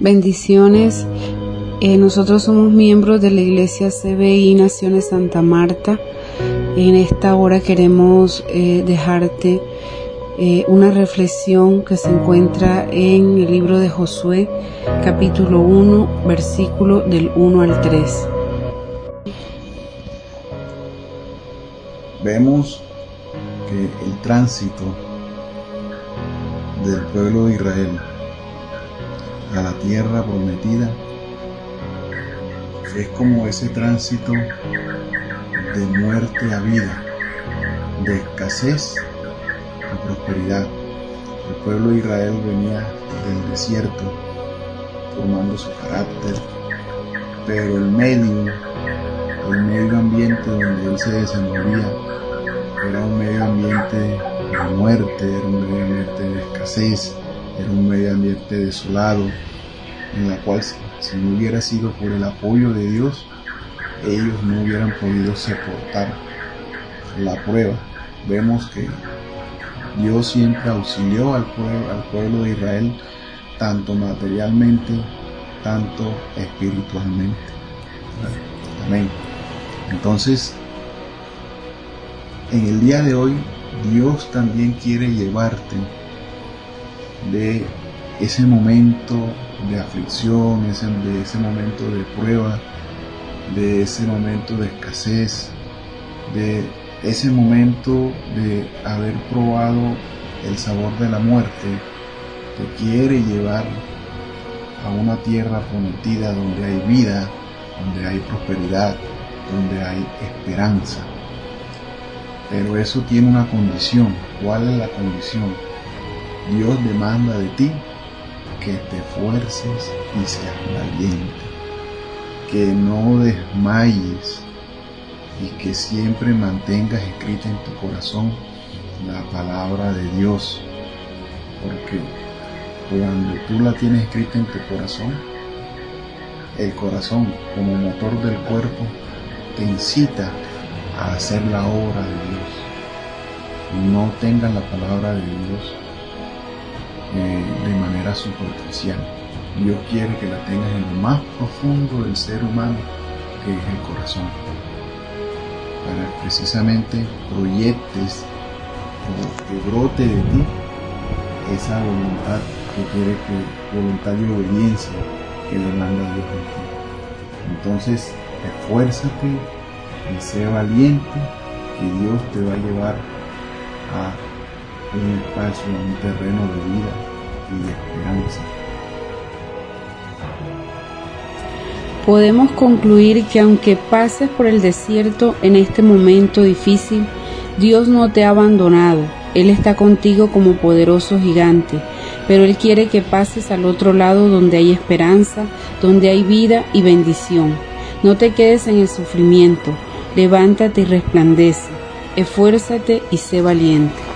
Bendiciones. Eh, nosotros somos miembros de la Iglesia CBI Naciones Santa Marta. En esta hora queremos eh, dejarte eh, una reflexión que se encuentra en el libro de Josué, capítulo 1, versículo del 1 al 3. Vemos que el tránsito del pueblo de Israel a la tierra prometida es como ese tránsito de muerte a vida, de escasez a prosperidad. El pueblo de Israel venía del desierto formando su carácter, pero el medio, el medio ambiente donde él se desenvolvía era un medio ambiente de muerte, era un medio ambiente de escasez, era un medio ambiente desolado, en la cual si no hubiera sido por el apoyo de Dios, ellos no hubieran podido soportar la prueba. Vemos que Dios siempre auxilió al pueblo, al pueblo de Israel, tanto materialmente, tanto espiritualmente. Amén. Entonces, en el día de hoy, Dios también quiere llevarte de ese momento de aflicción, ese, de ese momento de prueba, de ese momento de escasez, de ese momento de haber probado el sabor de la muerte, te quiere llevar a una tierra prometida donde hay vida, donde hay prosperidad, donde hay esperanza. Pero eso tiene una condición. ¿Cuál es la condición? Dios demanda de ti que te esfuerces y seas valiente, que no desmayes y que siempre mantengas escrita en tu corazón la palabra de Dios, porque cuando tú la tienes escrita en tu corazón, el corazón como motor del cuerpo te incita a hacer la obra de Dios. No tengas la palabra de Dios de manera superficial. Dios quiere que la tengas en lo más profundo del ser humano, que es el corazón, para precisamente proyectes o que brote de ti esa voluntad que quiere que, voluntad de obediencia que le manda Dios en ti. Entonces, esfuérzate y sé valiente, que Dios te va a llevar a un espacio, un terreno de vida y esperanza. Podemos concluir que aunque pases por el desierto en este momento difícil, Dios no te ha abandonado. Él está contigo como poderoso gigante, pero Él quiere que pases al otro lado donde hay esperanza, donde hay vida y bendición. No te quedes en el sufrimiento, levántate y resplandece, esfuérzate y sé valiente.